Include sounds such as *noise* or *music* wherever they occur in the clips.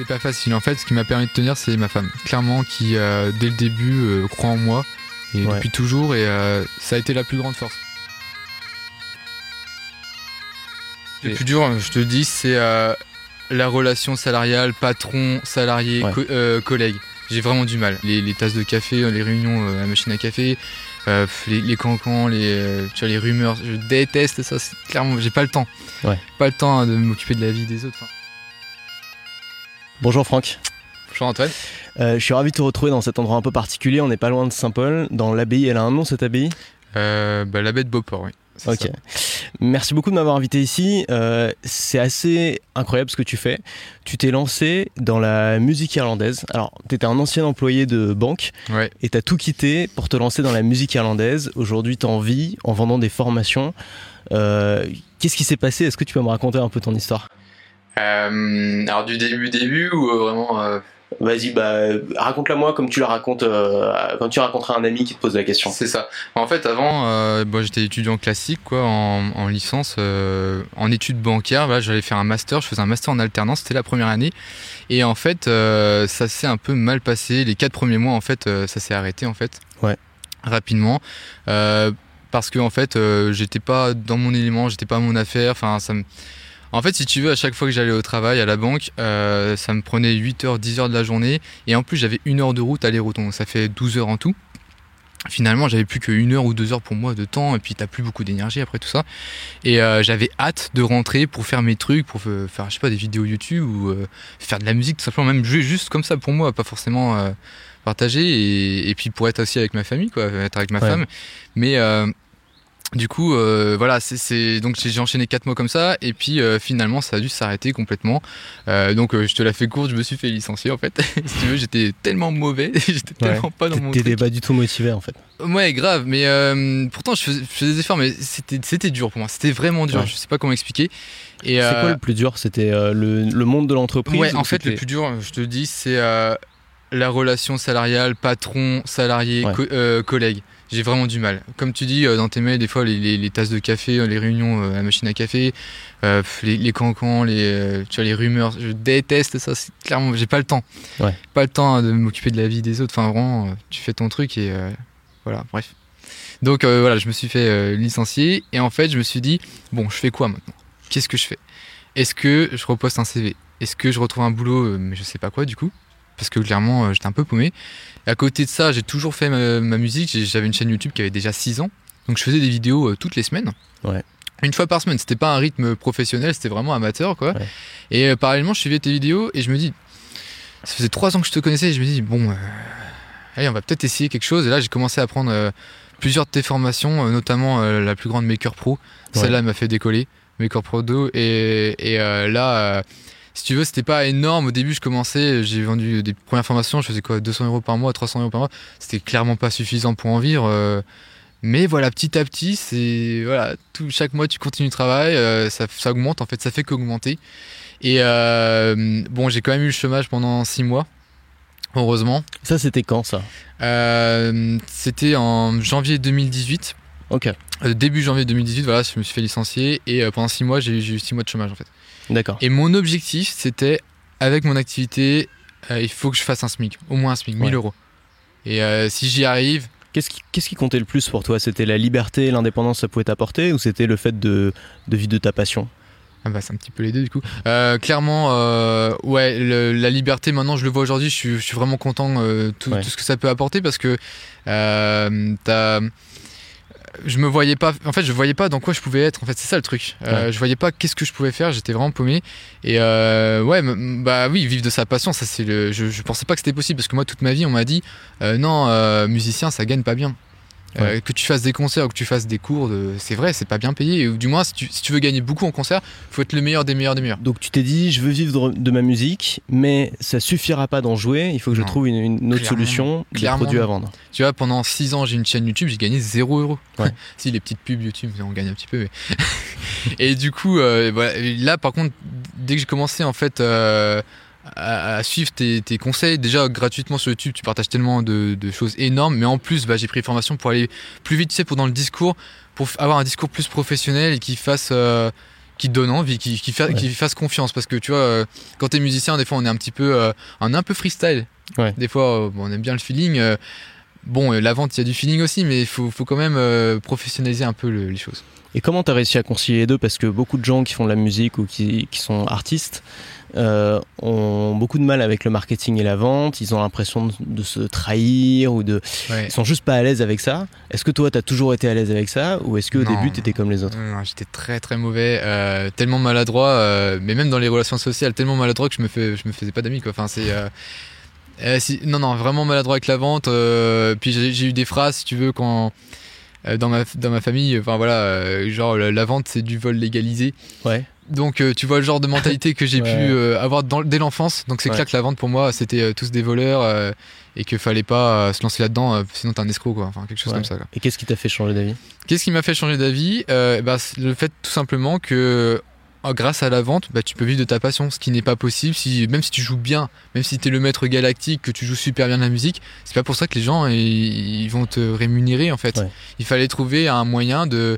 C'était pas facile. En fait, ce qui m'a permis de tenir, c'est ma femme. Clairement, qui, euh, dès le début, euh, croit en moi. Et Ouais. depuis toujours. Et euh, ça a été la plus grande force. Le Et- plus dur, je te dis, c'est euh, la relation salariale, patron, salarié, Ouais. co- euh, collègue. J'ai vraiment du mal. Les, les tasses de café, les réunions euh, à la machine à café, euh, les, les cancans, les, euh, tu vois, les rumeurs. Je déteste ça. c'est Clairement, j'ai pas le temps. Ouais. Pas le temps hein, de m'occuper de la vie des autres. Bonjour Franck. bonjour Antoine. Euh, je suis ravi de te retrouver dans cet endroit un peu particulier. On n'est pas loin de Saint-Paul, dans l'abbaye. Elle a un nom cette abbaye? Euh, bah, la baie de Beauport, oui. Ok. ça. Merci beaucoup de m'avoir invité ici. Euh, c'est assez incroyable ce que tu fais. Tu t'es lancé dans la musique irlandaise. Alors, tu étais un ancien employé de banque Ouais. et tu as tout quitté pour te lancer dans la musique irlandaise. Aujourd'hui, tu en vis en vendant des formations. Qu'est-ce qui s'est passé? Est-ce que tu peux me raconter un peu ton histoire? Alors du début début ou euh, vraiment euh, Vas-y, bah, raconte-la moi comme tu la racontes, euh, comme tu raconteras un ami qui te pose la question. C'est ça. En fait, avant, euh, bon, j'étais étudiant classique, quoi, en, en licence, euh, en études bancaires. Voilà, j'allais faire un master. Je faisais un master en alternance. C'était la première année. Et en fait, euh, ça s'est un peu mal passé. Les quatre premiers mois, en fait, euh, ça s'est arrêté, en fait. Ouais. Rapidement. Euh, parce que en fait, euh, j'étais pas dans mon élément, j'étais pas à mon affaire. Enfin, ça me... En fait, si tu veux, à chaque fois que j'allais au travail, à la banque, euh, ça me prenait 8 heures, 10 heures de la journée. Et en plus, j'avais une heure de route aller-retour. Donc, ça fait 12 heures en tout. Finalement, j'avais plus qu'une heure ou deux heures pour moi de temps. Et puis, t'as plus beaucoup d'énergie après tout ça. Et euh, j'avais hâte de rentrer pour faire mes trucs, pour faire, je sais pas, des vidéos YouTube ou euh, faire de la musique, tout simplement. Même jouer juste comme ça pour moi, pas forcément euh, partager. Et, et puis, pour être aussi avec ma famille, quoi, être avec ma Ouais. femme. Mais. Du coup, euh, voilà, c'est- donc j'ai enchaîné quatre mois comme ça, et puis euh, finalement ça a dû s'arrêter complètement. Euh, donc je te la fais courte, je me suis fait licencier en fait. *laughs* si tu veux, j'étais tellement mauvais, *laughs* j'étais tellement pas dans mon T'étais pas du tout motivé en fait. Ouais, grave, mais pourtant je faisais, je faisais des efforts, mais c'était dur pour moi, c'était vraiment dur. Ouais. Je sais pas comment expliquer. C'est quoi le plus dur? C'était le, le monde de l'entreprise Ouais, ou en fait, le plus dur, je te dis, c'est la relation salariale, patron, salarié, Ouais. co- euh, collègue. J'ai vraiment du mal. Comme tu dis euh, dans tes mails, des fois, les, les- les tasses de café, euh, les réunions euh, à la machine à café, les, les cancans, les, tu vois, les rumeurs, je déteste ça. C'est clairement, j'ai pas le temps. Ouais. Pas le temps hein, de m'occuper de la vie des autres. Enfin, vraiment, tu fais ton truc et voilà, bref. Donc voilà, je me suis fait licencier et en fait, je me suis dit, bon, je fais quoi maintenant? Qu'est-ce que je fais? Est-ce que je reposte un CV Est-ce que je retrouve un boulot? Mais je sais pas quoi du coup. Parce que clairement, euh, j'étais un peu paumé. Et à côté de ça, j'ai toujours fait ma, ma musique. J'avais une chaîne YouTube qui avait déjà 6 ans. Donc je faisais des vidéos euh, toutes les semaines. Ouais. Une fois par semaine. C'était pas un rythme professionnel, c'était vraiment amateur quoi. Ouais. Et euh, parallèlement, je suivais tes vidéos et je me dis, ça faisait 3 ans que je te connaissais et je me dis, bon, euh, allez, on va peut-être essayer quelque chose. Et là, j'ai commencé à prendre euh, plusieurs de tes formations, notamment la plus grande Maker Pro. Celle-là elle m'a fait décoller, Maker Pro 2. Et, et là, si tu veux, c'était pas énorme. Au début, je commençais, j'ai vendu des premières formations, je faisais quoi, 200 euros par mois, 300 euros par mois. C'était clairement pas suffisant pour en vivre. euh, mais voilà, petit à petit, c'est voilà, tout, chaque mois tu continues le travail, euh, ça, ça augmente en fait, ça fait qu'augmenter. Et euh, bon, j'ai quand même eu le chômage pendant 6 mois, heureusement. Ça, c'était quand ça? C'était en janvier 2018. Ok, début janvier 2018, voilà, je me suis fait licencier et euh, pendant 6 mois, j'ai eu- j'ai eu 6 mois de chômage en fait. d'accord. Et mon objectif, c'était, avec mon activité, euh, il faut que je fasse un SMIC, au moins un SMIC, 1000 Ouais. euros. Et euh, si j'y arrive, Qu'est-ce qui, qu'est-ce qui comptait le plus pour toi? C'était la liberté et l'indépendance que ça pouvait t'apporter ou c'était le fait de, de vivre de ta passion? Ah bah, c'est un petit peu les deux du coup. Euh, clairement, euh, ouais, le- la liberté, maintenant je le vois aujourd'hui, je suis, je suis vraiment content euh, tout, Ouais. tout ce que ça peut apporter parce que euh, t'as- je me voyais pas, en fait, je voyais pas dans quoi je pouvais être. En fait, c'est ça le truc. Euh, Ouais. Je voyais pas qu'est-ce que je pouvais faire. J'étais vraiment paumé. Et euh, ouais, bah oui, vivre de sa passion, ça c'est le. Je, je pensais pas que c'était possible parce que moi, toute ma vie, on m'a dit euh, non, euh, musicien, ça gagne pas bien. Euh, que tu fasses des concerts ou que tu fasses des cours, de... c'est vrai, c'est pas bien payé. Ou du moins, si tu, si tu veux gagner beaucoup en concert, faut être le meilleur des meilleurs des meilleurs. Donc tu t'es dit, je veux vivre de ma musique, mais ça suffira pas d'en jouer, il faut que je trouve une, une autre Clairement. solution, des produits à vendre. Tu vois, pendant 6 ans, j'ai une chaîne YouTube, j'ai gagné 0 euros. Ouais. *laughs* si, les petites pubs YouTube, on gagne un petit peu. Mais... *laughs* et du coup, euh, voilà. Là, par contre, dès que j'ai commencé en fait euh, à, à suivre tes, tes conseils, déjà gratuitement sur YouTube, tu partages tellement de, de choses énormes, mais en plus, bah, j'ai pris formation pour aller plus vite, tu sais, pour dans le discours, pour avoir un discours plus professionnel et qui fasse. euh, qui te donne envie, qui, qui, fa- qui fasse confiance. Parce que tu vois, euh, quand t'es musicien, des fois on est un petit peu, euh, on est un peu freestyle. Ouais. Des fois, euh, on aime bien le feeling. euh, bon, euh, la vente, il y a du feeling aussi, mais il faut, faut quand même euh, professionnaliser un peu le- les choses. Et comment tu as réussi à concilier les deux? Parce que beaucoup de gens qui font de la musique ou qui, qui sont artistes euh, ont beaucoup de mal avec le marketing et la vente. Ils ont l'impression de, de se trahir ou de. Ils sont juste pas à l'aise avec ça. Est-ce que toi, tu as toujours été à l'aise avec ça Ou est-ce qu'au début, tu étais comme les autres? Non, J'étais très très mauvais, euh, tellement maladroit, euh, mais même dans les relations sociales, tellement maladroit que je me, fais, je me faisais pas d'amis. quoi. Enfin, c'est. si- non, non, vraiment maladroit avec la vente. puis j'ai eu des phrases, si tu veux, quand. dans, ma, dans ma famille, enfin voilà, genre la, la vente c'est du vol légalisé. Ouais. Donc euh, tu vois le genre de mentalité que j'ai *laughs* Ouais. pu euh, avoir dans- dès l'enfance. Donc c'est Ouais. clair que la vente pour moi c'était euh, tous des voleurs euh, et qu'il fallait pas euh, se lancer là-dedans, euh, sinon t'es un escroc quoi. Enfin quelque chose Ouais. comme ça. quoi. Et qu'est-ce qui t'a fait changer d'avis? Qu'est-ce qui m'a fait changer d'avis? Euh, bah, c'est Le fait tout simplement que grâce à la vente, bah, tu peux vivre de ta passion, ce qui n'est pas possible. Si, même si tu joues bien, même si tu es le maître galactique, que tu joues super bien de la musique, c'est pas pour ça que les gens ils, ils vont te rémunérer en fait. Ouais. Il fallait trouver un moyen de,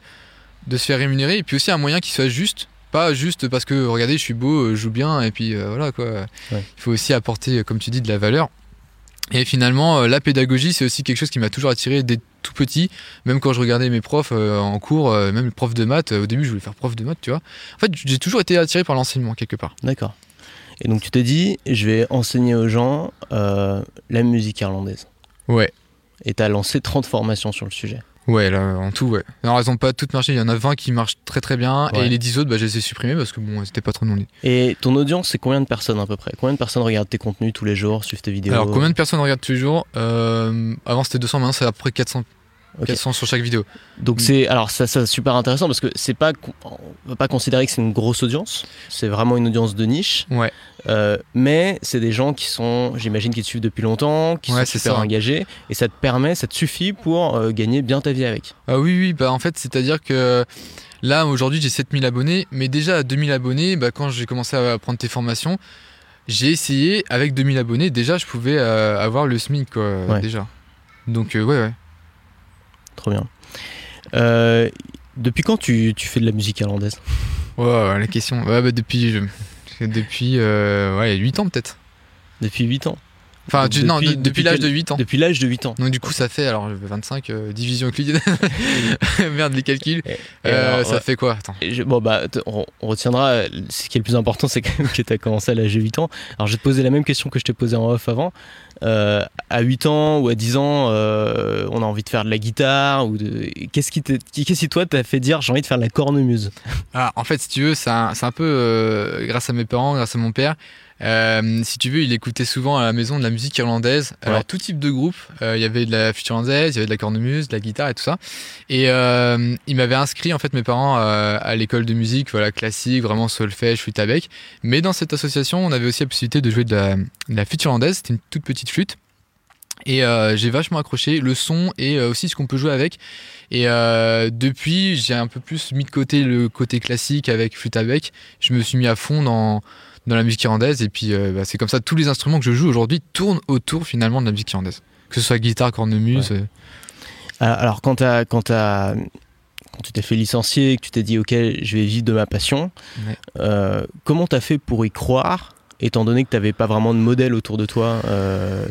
de se faire rémunérer et puis aussi un moyen qui soit juste. Pas juste parce que regardez, je suis beau, euh, je joue bien et puis euh, voilà quoi. Ouais. Il faut aussi apporter, euh, comme tu dis, de la valeur. Et finalement, la pédagogie, c'est aussi quelque chose qui m'a toujours attiré dès tout petit. Même quand je regardais mes profs en cours, même les profs de maths, au début je voulais faire prof de maths, tu vois. En fait, j'ai toujours été attiré par l'enseignement quelque part. D'accord. Et donc, tu t'es dit, je vais enseigner aux gens euh, la musique irlandaise. Ouais. Et tu as lancé 30 formations sur le sujet. Ouais, là, en tout, ouais. Alors, elles ont pas toutes marché. Il y en a 20 qui marchent très très bien. Ouais. Et les 10 autres, bah, je les ai supprimés parce que bon, c'était pas trop non Et ton audience, c'est combien de personnes à peu près? Combien de personnes regardent tes contenus tous les jours, suivent tes vidéos? Alors, combien de personnes regardent tous les jours? Euh, Avant, c'était 200, maintenant, c'est à peu près 400. Ok. 400 sur chaque vidéo. Donc c'est alors ça, ça, super intéressant parce que c'est pas on va pas considérer que c'est une grosse audience, c'est vraiment une audience de niche. Ouais. Euh, mais c'est des gens qui sont, j'imagine, qui te suivent depuis longtemps, qui Ouais, sont super ça. engagés et ça te permet, ça te suffit pour euh, gagner bien ta vie avec. Ah oui, oui, bah en fait, c'est-à-dire que là, aujourd'hui, j'ai 7000 abonnés, mais déjà à 2000 abonnés, bah, quand j'ai commencé à prendre tes formations, j'ai essayé, avec 2000 abonnés, déjà, je pouvais euh, avoir le SMIC, quoi, Ouais. déjà. Donc, ouais, ouais. Trop bien. Euh, depuis quand tu, tu fais de la musique irlandaise? Ouais, ouais, la question. Ouais, bah, depuis, je- depuis euh, ouais, 8 ans, peut-être. Depuis 8 ans? Enfin, Depuis- tu- non, de- depuis, depuis l'âge de 8 ans. Depuis l'âge de 8 ans. Donc, du coup, ça fait, alors, 25, euh, division euclidienne. *laughs* Merde, les calculs. Et- et Euh, alors, ça ouais. fait quoi? Attends. Et je- bon bah on, on retiendra euh, ce qui est le plus important c'est quand même que tu as commencé à l'âge de 8 ans alors je vais te poser la même question que je t'ai posée en off avant Euh, à 8 ans ou à 10 ans on a envie de faire de la guitare ou de qu'est-ce qui te- qu'est-ce qui toi t'a fait dire j'ai envie de faire de la cornemuse? Ah, en fait, si tu veux, c'est un, peu grâce à mes parents, grâce à mon père. Euh, si tu veux, il écoutait souvent à la maison de la musique irlandaise. Alors, Ouais. tout type de groupe. Euh, Il y avait de la future irlandaise, il y avait de la cornemuse, de la guitare et tout ça. Et euh, il m'avait inscrit, en fait, mes parents à l'école de musique, voilà, classique, vraiment solfège, flûte à bec. Mais dans cette association, on avait aussi la possibilité de jouer de la, de la flûte irlandaise. C'était une toute petite flûte. Et euh, j'ai vachement accroché le son et euh, aussi ce qu'on peut jouer avec. Et euh, depuis, j'ai un peu plus mis de côté le côté classique avec flûte à bec. Je me suis mis à fond dans, dans la musique irlandaise. Et puis, euh, bah, c'est comme ça, tous les instruments que je joue aujourd'hui tournent autour finalement de la musique irlandaise. Que ce soit guitare, cornemuse. euh, alors, alors, quand tu t'es fait licencier et que tu t'es dit ok je vais vivre de ma passion Ouais. euh, comment t'as fait pour y croire étant donné que t'avais pas vraiment de modèle autour de toi euh,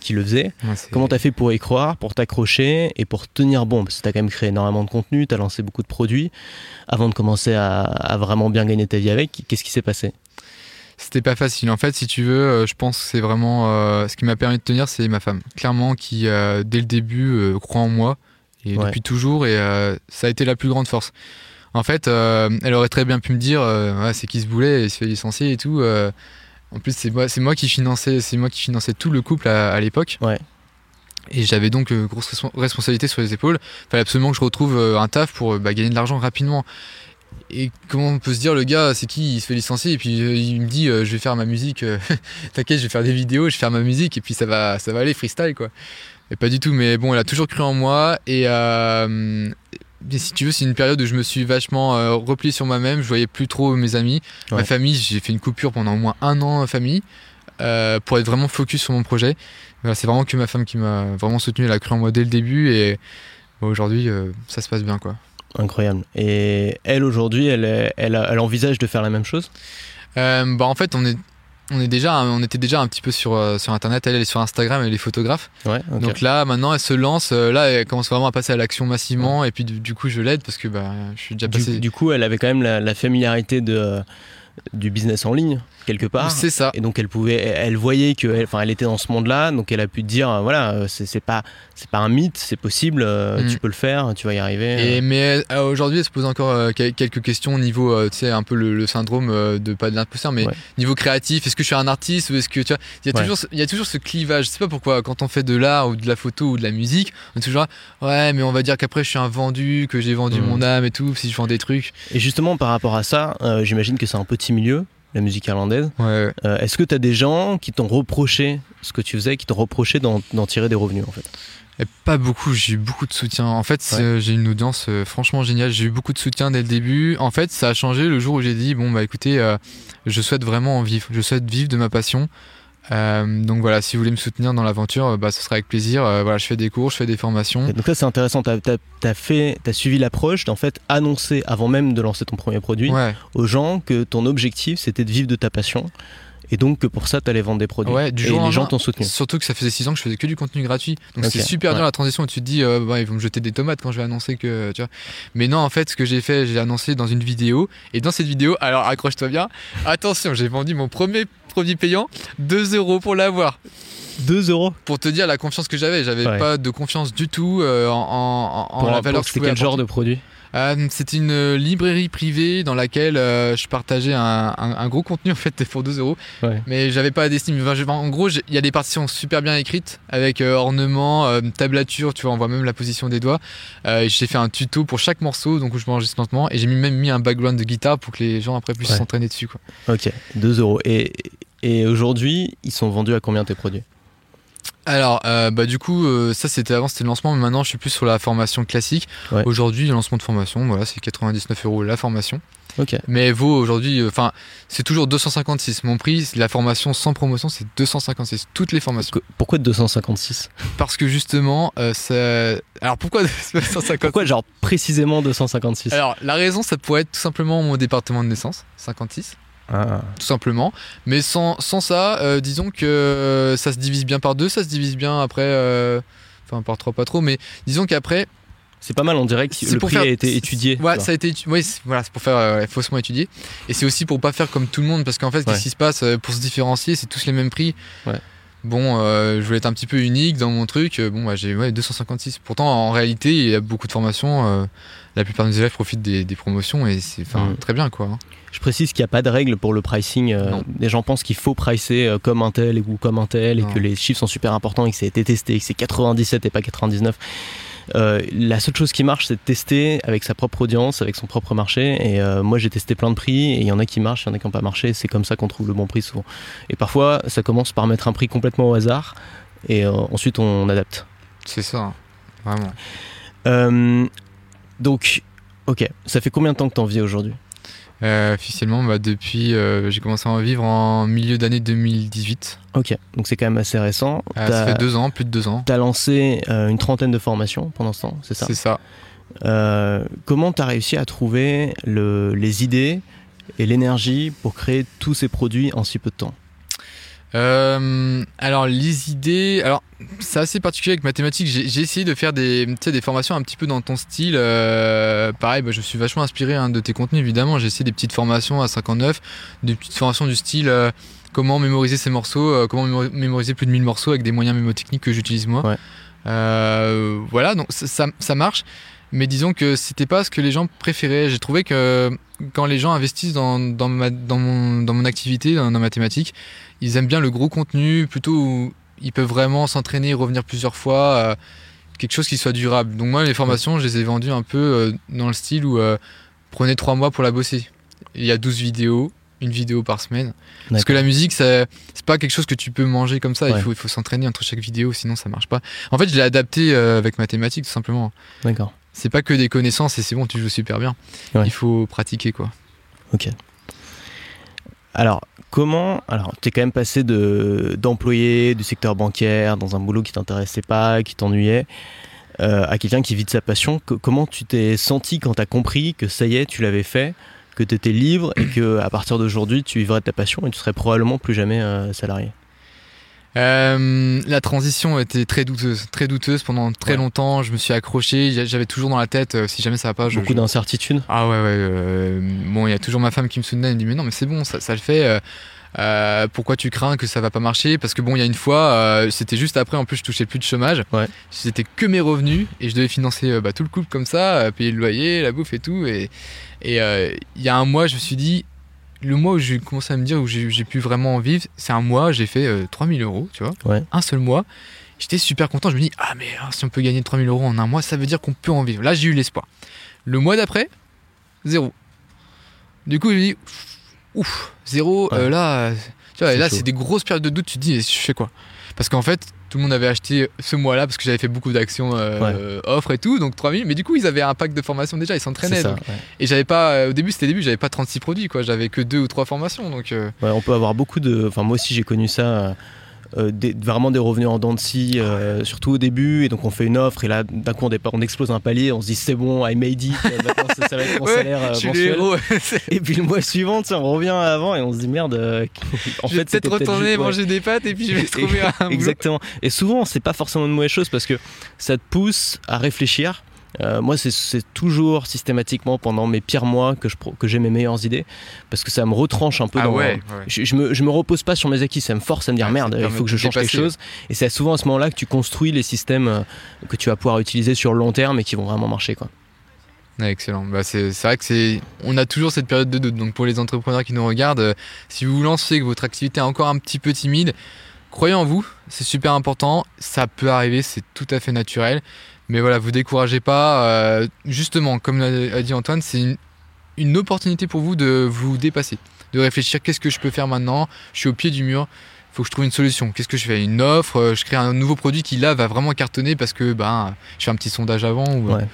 qui le faisait? Ouais, Comment t'as fait pour y croire, pour t'accrocher et pour tenir bon? Parce que t'as quand même créé énormément de contenu, t'as lancé beaucoup de produits avant de commencer à, à vraiment bien gagner ta vie avec. Qu'est-ce qui s'est passé? C'était pas facile. En fait, si tu veux, euh, je pense que c'est vraiment euh, ce qui m'a permis de tenir, c'est ma femme. Clairement, qui euh, dès le début euh, croit en moi et Ouais. depuis toujours, et ça a été la plus grande force. En fait, elle aurait très bien pu me dire, c'est qui se boulait, il se fait licencier et tout. en plus, c'est moi, c'est moi qui finançais, c'est moi qui finançais tout le couple à, à l'époque. Ouais. Et j'avais donc grosse respons- responsabilité sur les épaules. Fallait absolument que je retrouve un taf pour bah, gagner de l'argent rapidement. Et comment on peut se dire, le gars, c'est qui? Il se fait licencier et puis euh, il me dit, euh, je vais faire ma musique. euh, *laughs* T'inquiète, je vais faire des vidéos, je vais faire ma musique et puis ça va, ça va aller freestyle quoi. Et pas du tout, mais bon, elle a toujours cru en moi et, et si tu veux, c'est une période où je me suis vachement replié sur moi-même. Je voyais plus trop mes amis, Ouais. ma famille. J'ai fait une coupure pendant au moins un an famille pour être vraiment focus sur mon projet. Voilà, c'est vraiment que ma femme qui m'a vraiment soutenu, elle a cru en moi dès le début et bon, aujourd'hui, ça se passe bien quoi. Incroyable. Et elle aujourd'hui, elle, elle, elle envisage de faire la même chose? Euh, bah en fait on est on est déjà on était déjà un petit peu sur euh, sur internet. Elle, elle est sur Instagram elle est photographe. Ouais, donc là maintenant elle se lance. Euh, là elle commence vraiment à passer à l'action massivement. Et puis du, du coup je l'aide parce que bah je suis déjà passé. du, du coup, elle avait quand même la, la familiarité de, euh, du business en ligne, quelque part. c'est ça Et donc elle pouvait, elle voyait que, elle, enfin, elle était dans ce monde-là, donc elle a pu dire, euh, voilà, euh, c'est pas, c'est pas un mythe, c'est possible, euh, Mm. tu peux le faire, tu vas y arriver. Et mais aujourd'hui, elle se pose encore quel- quelques questions au niveau, tu sais, un peu le, le syndrome de pas de l'imposteur, mais Ouais. niveau créatif. Est-ce que je suis un artiste ou est-ce que tu vois, il y a Ouais. toujours, ce- il y a toujours ce clivage. Je sais pas pourquoi quand on fait de l'art ou de la photo ou de la musique, on est toujours là, ouais, mais on va dire qu'après je suis un vendu, que j'ai vendu Mhm. mon âme et tout, si je vends des trucs. Et justement, par rapport à ça, euh, j'imagine que c'est un petit milieu, la musique irlandaise. Ouais. Euh, Est-ce que tu as des gens qui t'ont reproché ce que tu faisais, qui t'ont reproché d'en tirer des revenus, en fait? Et pas beaucoup, j'ai eu beaucoup de soutien. En fait, Ouais. j'ai une audience euh, franchement géniale. J'ai eu beaucoup de soutien dès le début. En fait, ça a changé le jour où j'ai dit bon bah écoutez, euh, je souhaite vraiment en vivre. Je souhaite vivre de ma passion. Euh, donc voilà, si vous voulez me soutenir dans l'aventure, euh, bah ce sera avec plaisir. Euh, voilà, je fais des cours, je fais des formations. Et Donc ça, c'est intéressant. Tu as, fait, as suivi l'approche d'en fait annoncer, avant même de lancer ton premier produit, Ouais, aux gens que ton objectif, c'était de vivre de ta passion. Et donc que pour ça, tu allais vendre des produits. Ouais, du et jour les gens t'ont soutenu. surtout que ça faisait 6 ans que je faisais que du contenu gratuit. Donc c'est super dur ouais. la transition où tu te dis euh, bah, ils vont me jeter des tomates quand je vais annoncer que tu vois. Mais non, en fait, ce que j'ai fait, j'ai annoncé dans une vidéo et dans cette vidéo, alors accroche-toi bien. Attention, j'ai vendu mon premier produit payant 2 euros pour l'avoir. 2 euros pour te dire la confiance que j'avais. J'avais Ouais. pas de confiance du tout euh, en, en- en pour la valeur que C'était pouvais quel genre apporter. de produit Euh, C'était une librairie privée dans laquelle euh, je partageais un, un- un gros contenu en fait *laughs* pour 2 euros. Ouais. Mais j'avais pas d'estime. Enfin, en gros, il y a des partitions super bien écrites avec euh, ornements, tablature, tu vois, on voit même la position des doigts. J'ai fait un tuto pour chaque morceau, donc où je m'enregistre lentement. Et j'ai même mis un background de guitare pour que les gens après puissent Ouais. s'entraîner dessus. Quoi. Ok, 2 euros. Et, et aujourd'hui, ils sont vendus à combien tes produits? Alors, euh, bah du coup, euh, ça c'était avant, c'était le lancement, mais maintenant je suis plus sur la formation classique. Ouais. Aujourd'hui, le lancement de formation, voilà, c'est 99 euros la formation. Ok. Mais elle vaut aujourd'hui, enfin, c'est toujours 256. Mon prix, la formation sans promotion, c'est 256. Toutes les formations. Pourquoi 256 Parce que justement, euh, ça. Alors pourquoi *laughs* 250 Pourquoi genre précisément 256 Alors, la raison, ça pourrait être tout simplement mon département de naissance, 56. Ah, tout simplement. Mais sans, sans ça, euh, disons que euh, ça se divise bien par deux, ça se divise bien après, euh, enfin par trois pas trop, mais disons qu'après, C'est pas mal, on dirait que C'est le pour prix faire- a été étudié. ouais, ça a été, ouais, c'est- voilà, c'est pour faire euh, faussement étudié, et c'est aussi pour pas faire comme tout le monde, parce qu'en fait, Ouais. qu'est-ce qui se passe pour se différencier, c'est tous les mêmes prix. Ouais. Bon, euh, je voulais être un petit peu unique dans mon truc. Bon, bah, j'ai ouais, 256. Pourtant, en réalité, il y a beaucoup de formations. La plupart de nos élèves profitent des, des promotions et c'est Mm. très bien, quoi. hein. Je précise qu'il n'y a pas de règle pour le pricing. euh, les gens pensent qu'il faut pricer euh, comme un tel ou comme un tel et Non. que les chiffres sont super importants et que ça a été testé et que c'est 97 et pas 99. Euh, la seule chose qui marche, c'est de tester avec sa propre audience, avec son propre marché. Et euh, moi, j'ai testé plein de prix et il y en a qui marchent, il y en a qui n'ont pas marché. C'est comme ça qu'on trouve le bon prix souvent. Et parfois, ça commence par mettre un prix complètement au hasard et euh, ensuite on adapte. C'est ça, hein. vraiment. Donc, ok, ça fait combien de temps que tu en vis aujourd'hui? Euh, officiellement, bah, depuis, euh, j'ai commencé à en vivre en milieu d'année 2018. Ok, donc c'est quand même assez récent. Euh, ça fait deux ans, plus de deux ans. T'as lancé une trentaine de formations pendant ce temps, c'est ça? C'est ça. Comment t'as réussi à trouver le- les idées et l'énergie pour créer tous ces produits en si peu de temps? Euh, alors les idées, alors c'est assez particulier avec mathématiques. J'ai j'ai essayé de faire des, des formations un petit peu dans ton style. Euh, pareil, bah, je suis vachement inspiré hein, de tes contenus évidemment. J'ai essayé des petites formations à 59, des petites formations du style euh, comment mémoriser ces morceaux, comment mémo- mémoriser plus de 1000 morceaux avec des moyens mémotechniques que j'utilise moi. Ouais. Voilà, donc ça, ça, ça marche. Mais disons que c'était pas ce que les gens préféraient. J'ai trouvé que quand les gens investissent dans, dans, ma, dans, mon, dans mon activité, dans, dans mathématiques, ils aiment bien le gros contenu, plutôt où ils peuvent vraiment s'entraîner et revenir plusieurs fois, euh, quelque chose qui soit durable. Donc moi, les formations, je les ai vendues un peu euh, dans le style où euh, prenez trois mois pour la bosser. Il y a 12 vidéos, une vidéo par semaine. Parce que la musique, c'est pas quelque chose que tu peux manger comme ça. Ouais. Il faut, il faut s'entraîner entre chaque vidéo, sinon ça marche pas. En fait, je l'ai adapté avec mathématiques, tout simplement. D'accord. C'est pas que des connaissances et c'est bon, tu joues super bien. Ouais. Il faut pratiquer, quoi. Alors, comment. Alors, t'es quand même passé de d'employé du secteur bancaire dans un boulot qui t'intéressait pas, qui t'ennuyait. euh, à quelqu'un qui vit de sa passion. Que- comment tu t'es senti quand tu as compris que ça y est, tu l'avais fait, que tu étais libre et que à partir d'aujourd'hui, tu vivrais de ta passion et tu serais probablement plus jamais euh, salarié? Euh, la transition était très douteuse, très douteuse pendant très Ouais. longtemps. Je me suis accroché, j'a- j'avais toujours dans la tête, euh, si jamais ça va pas, je, Beaucoup je- d'incertitudes. Ah ouais, ouais. euh, bon, il y a toujours ma femme qui me soutenait. Elle me dit mais non, mais c'est bon, ça, ça le fait. euh, pourquoi tu crains que ça va pas marcher? Parce que bon, il y a une fois, euh, c'était juste après. En plus, je touchais plus de chômage. Ouais. C'était que mes revenus et je devais financer euh, bah, tout le couple comme ça, payer le loyer, la bouffe et tout. Et et il y a un mois, je me suis dit. Le mois où j'ai commencé à me dire où j'ai pu vraiment en vivre, c'est un mois, j'ai fait euh, 3000 euros, tu vois. Ouais. Un seul mois. J'étais super content. Je me dis, ah, mais ah, si on peut gagner 3000 euros en un mois, ça veut dire qu'on peut en vivre. Là, j'ai eu l'espoir. Le mois d'après, zéro. Du coup, je me dis, ouf, zéro. Ouais. euh, là, tu vois, là, c'est des grosses périodes de doute. Tu te dis, je fais quoi? Parce qu'en fait, tout le monde avait acheté ce mois-là parce que j'avais fait beaucoup d'actions euh, offres et tout, donc 3000. Mais du coup, ils avaient un pack de formation déjà, ils s'entraînaient. ouais. Et j'avais pas, euh, au début, c'était début, j'avais pas 36 produits, quoi. J'avais que deux ou trois formations. Donc, euh, Ouais, on peut avoir beaucoup de. Enfin, moi aussi, j'ai connu ça. Euh, des- vraiment des revenus en dents de scie, euh, surtout au début. Et donc, on fait une offre, et là, d'un coup, on, explose un palier, on se dit c'est bon, I made it, euh, maintenant, ça, ça va être mon Ouais, salaire euh, mensuel. Et puis le mois suivant, on revient à avant et on se dit merde. en je vais peut-être retourner ouais. manger des pâtes et puis je vais trouver un boulot. Exactement. Et souvent, c'est pas forcément une mauvaise chose parce que ça te pousse à réfléchir. Euh, moi, c'est- toujours systématiquement pendant mes pires mois que je que j'ai mes meilleures idées parce que ça me retranche un peu Ah dans. ouais, ouais. Je, je me, je me repose pas sur mes acquis, ça me force à me dire ça merde, il faut que je change quelque chose. Et c'est souvent à ce moment-là que tu construis les systèmes euh, que tu vas pouvoir utiliser sur le long terme et qui vont vraiment marcher. Quoi. Ouais, excellent. Bah, c'est c'est vrai que c'est, on a toujours cette période de doute. Donc pour les entrepreneurs qui nous regardent, euh, si vous vous lancez que votre activité est encore un petit peu timide, croyez en vous. C'est super important. Ça peut arriver, c'est tout à fait naturel. Mais voilà, vous découragez pas. euh, justement, comme l'a dit Antoine, c'est une, opportunité pour vous de vous dépasser, de réfléchir qu'est-ce que je peux faire maintenant? Je suis au pied du mur. Faut que je trouve une solution. Qu'est-ce que je fais? Une offre euh, Je crée un nouveau produit qui là va vraiment cartonner parce que ben je fais un petit sondage avant. Ou, Ouais.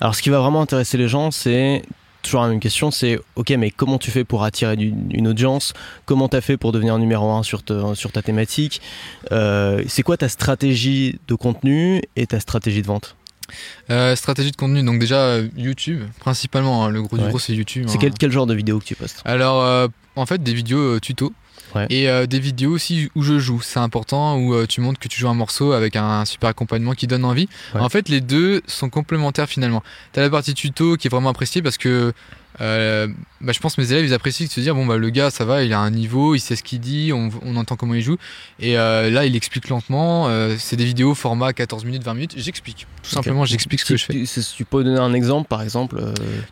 Alors, ce qui va vraiment intéresser les gens, c'est toujours la même question c'est ok, mais comment tu fais pour attirer une audience? Comment tu as fait pour devenir numéro un sur, te- sur ta thématique? Euh, C'est quoi ta stratégie de contenu et ta stratégie de vente? Euh, stratégie de contenu, donc déjà euh, YouTube, principalement, hein, le gros du gros c'est YouTube. C'est hein. quel, quel genre de vidéo que tu postes? Alors, euh, en fait, des vidéos tuto. Ouais. Et euh, des vidéos aussi où je joue, c'est important, où euh, tu montres que tu joues un morceau avec un super accompagnement qui donne envie. Ouais. En fait, les deux sont complémentaires finalement. Tu as la partie tuto qui est vraiment appréciée parce que euh, bah, je pense que mes élèves ils apprécient de se dire bon bah le gars ça va il a un niveau il sait ce qu'il dit on, on entend comment il joue et euh, là il explique lentement euh, c'est des vidéos format 14 minutes 20 minutes j'explique tout simplement j'explique ce que je fais Tu, si tu peux donner un exemple, par exemple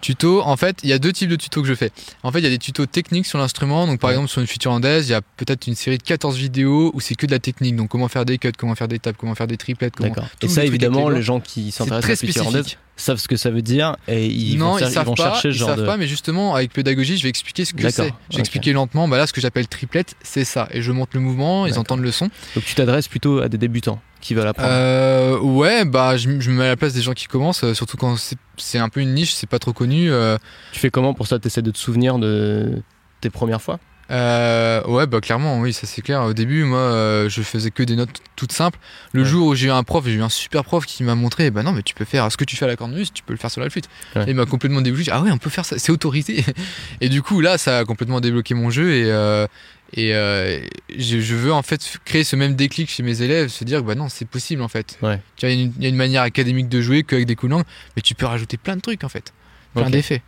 Tuto, en fait, il y a deux types de tutos que je fais. En fait, il y a des tutos techniques sur l'instrument. Donc, par Ouais. exemple, sur une future landaise, il y a peut-être une série de 14 vidéos où c'est que de la technique. Donc, comment faire des cuts, comment faire des tapes, comment faire des triplettes. Comment... Et ça, évidemment, les gens qui s'intéressent à la future savent ce que ça veut dire et ils non, vont, ils savent vont pas, chercher ce ils genre savent de. pas, mais justement, avec pédagogie, je vais expliquer ce que c'est. Ok. expliquer lentement. Bah là, ce que j'appelle triplette, c'est ça. Et je montre le mouvement, ils entendent le son. Donc tu t'adresses plutôt à des débutants qui veulent apprendre. Euh, ouais, bah, je, je me mets à la place des gens qui commencent, euh, surtout quand c'est- un peu une niche, c'est pas trop connu. euh, Tu fais comment pour ça? Tu essaies de te souvenir de tes premières fois? Euh, ouais, bah clairement, oui, ça c'est clair. Au début, moi, euh, je faisais que des notes toutes simples. Le Ouais. jour où j'ai eu un prof, j'ai eu un super prof qui m'a montré, bah non, mais tu peux faire ce que tu fais à la cornemuse, tu peux le faire sur la flûte. Ouais. Et il m'a complètement débloqué. Ah ouais, on peut faire ça, c'est autorisé. *laughs* et du coup, là, ça a complètement débloqué mon jeu et euh, et euh, je, je veux en fait créer ce même déclic chez mes élèves, se dire, bah non, c'est possible en fait. Ouais. Tu vois, il y, a une- il y a une manière académique de jouer qu'avec des coups de langue, mais tu peux rajouter plein de trucs en fait, plein d'effets.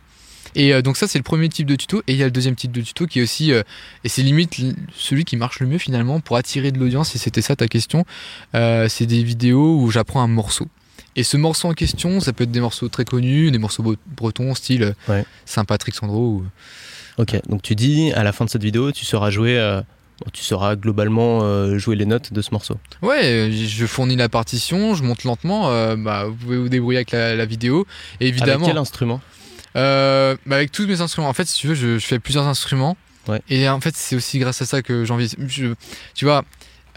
Et euh, donc ça c'est le premier type de tuto. Et il y a le deuxième type de tuto qui est aussi euh, et c'est limite celui qui marche le mieux finalement pour attirer de l'audience. Si c'était ça ta question. Euh, c'est des vidéos où j'apprends un morceau. Et ce morceau en question ça peut être des morceaux très connus des morceaux bre- bretons style Ouais. Saint-Patrick Sandro ou... Ok, donc tu dis à la fin de cette vidéo, tu sauras jouer, euh, tu sauras globalement euh, jouer les notes de ce morceau. ouais je fournis la partition je monte lentement euh, bah, vous pouvez vous débrouiller avec la, la vidéo. Et évidemment Avec quel instrument? Euh, bah avec tous mes instruments. En fait, si tu veux, je, je fais plusieurs instruments. Ouais. Et en fait, c'est aussi grâce à ça que j'en vis. Je- Tu vois,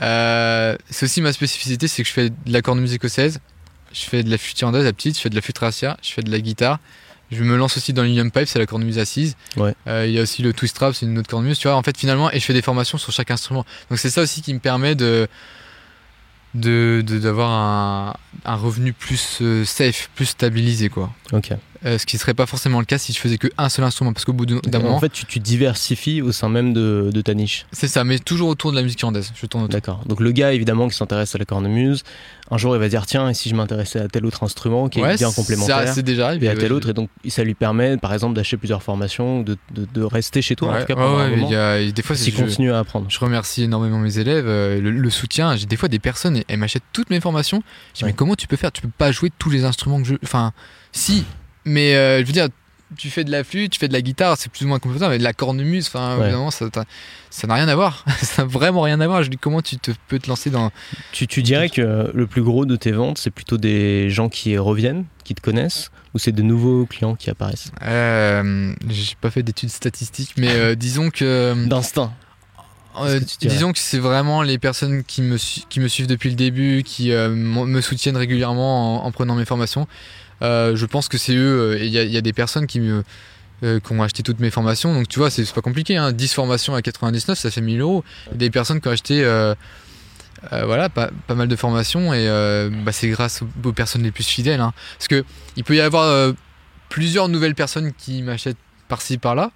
euh, c'est aussi ma spécificité, c'est que je fais de la cornemuse écossaise, je fais de la flûte irlandaise, la petite, je fais de la flûte tracia, je fais de la guitare. Je me lance aussi dans l'union pipe, c'est la cornemuse assise. Ouais. Euh, Il y a aussi le twist trap, c'est une autre cornemuse. Tu vois, en fait, finalement, et je fais des formations sur chaque instrument. Donc c'est ça aussi qui me permet de de de- d'avoir un, un revenu plus euh, safe, plus stabilisé quoi. Ok. Euh, ce qui serait pas forcément le cas si je faisais que un seul instrument parce qu'au bout d'un d'un moment En fait, tu, tu diversifies au sein même de, de ta niche. c'est ça mais toujours autour de la musique irlandaise je tourne autour D'accord. Donc le gars, évidemment, qui s'intéresse à la cornemuse, un jour, il va dire tiens, et si je m'intéressais à tel autre instrument qui est bien ça, complémentaire c'est déjà arrivé et à ouais, tel autre, et donc ça lui permet, par exemple, d'acheter plusieurs formations, de, de, de rester chez toi, en Ouais, tout cas, pendant un y a- des fois s'il je, continue à apprendre. je remercie énormément mes élèves euh, le, le soutien j'ai des fois des personnes elles m'achètent toutes mes formations je dis mais comment tu peux faire? Tu peux pas jouer tous les instruments que je enfin si mais euh, je veux dire tu fais de la flûte, tu fais de la guitare, c'est plus ou moins complémentaire, mais de la cornemuse, enfin, Ouais. évidemment, ça n'a rien à voir. *laughs* ça n'a vraiment rien à voir. Je dis comment tu te, peux te lancer dans. Tu, tu dirais que le plus gros de tes ventes, c'est plutôt des gens qui reviennent, qui te connaissent, ou c'est de nouveaux clients qui apparaissent? Euh, J'ai pas fait d'études statistiques, mais euh, *laughs* disons que. D'instinct. Euh, que disons que c'est vraiment les personnes qui me, qui me suivent depuis le début, qui me soutiennent régulièrement en, en prenant mes formations. Euh, je pense que c'est eux. euh, Il y, a- des personnes qui, me, euh, ont acheté toutes mes formations. Donc tu vois, c'est pas compliqué. Hein, 10 formations à 99, ça fait 1000 euros. Il y a des personnes qui ont acheté voilà, pas, mal de formations. Et bah, c'est grâce aux, personnes les plus fidèles. hein. Parce que il peut y avoir plusieurs nouvelles personnes qui m'achètent par-ci par-là.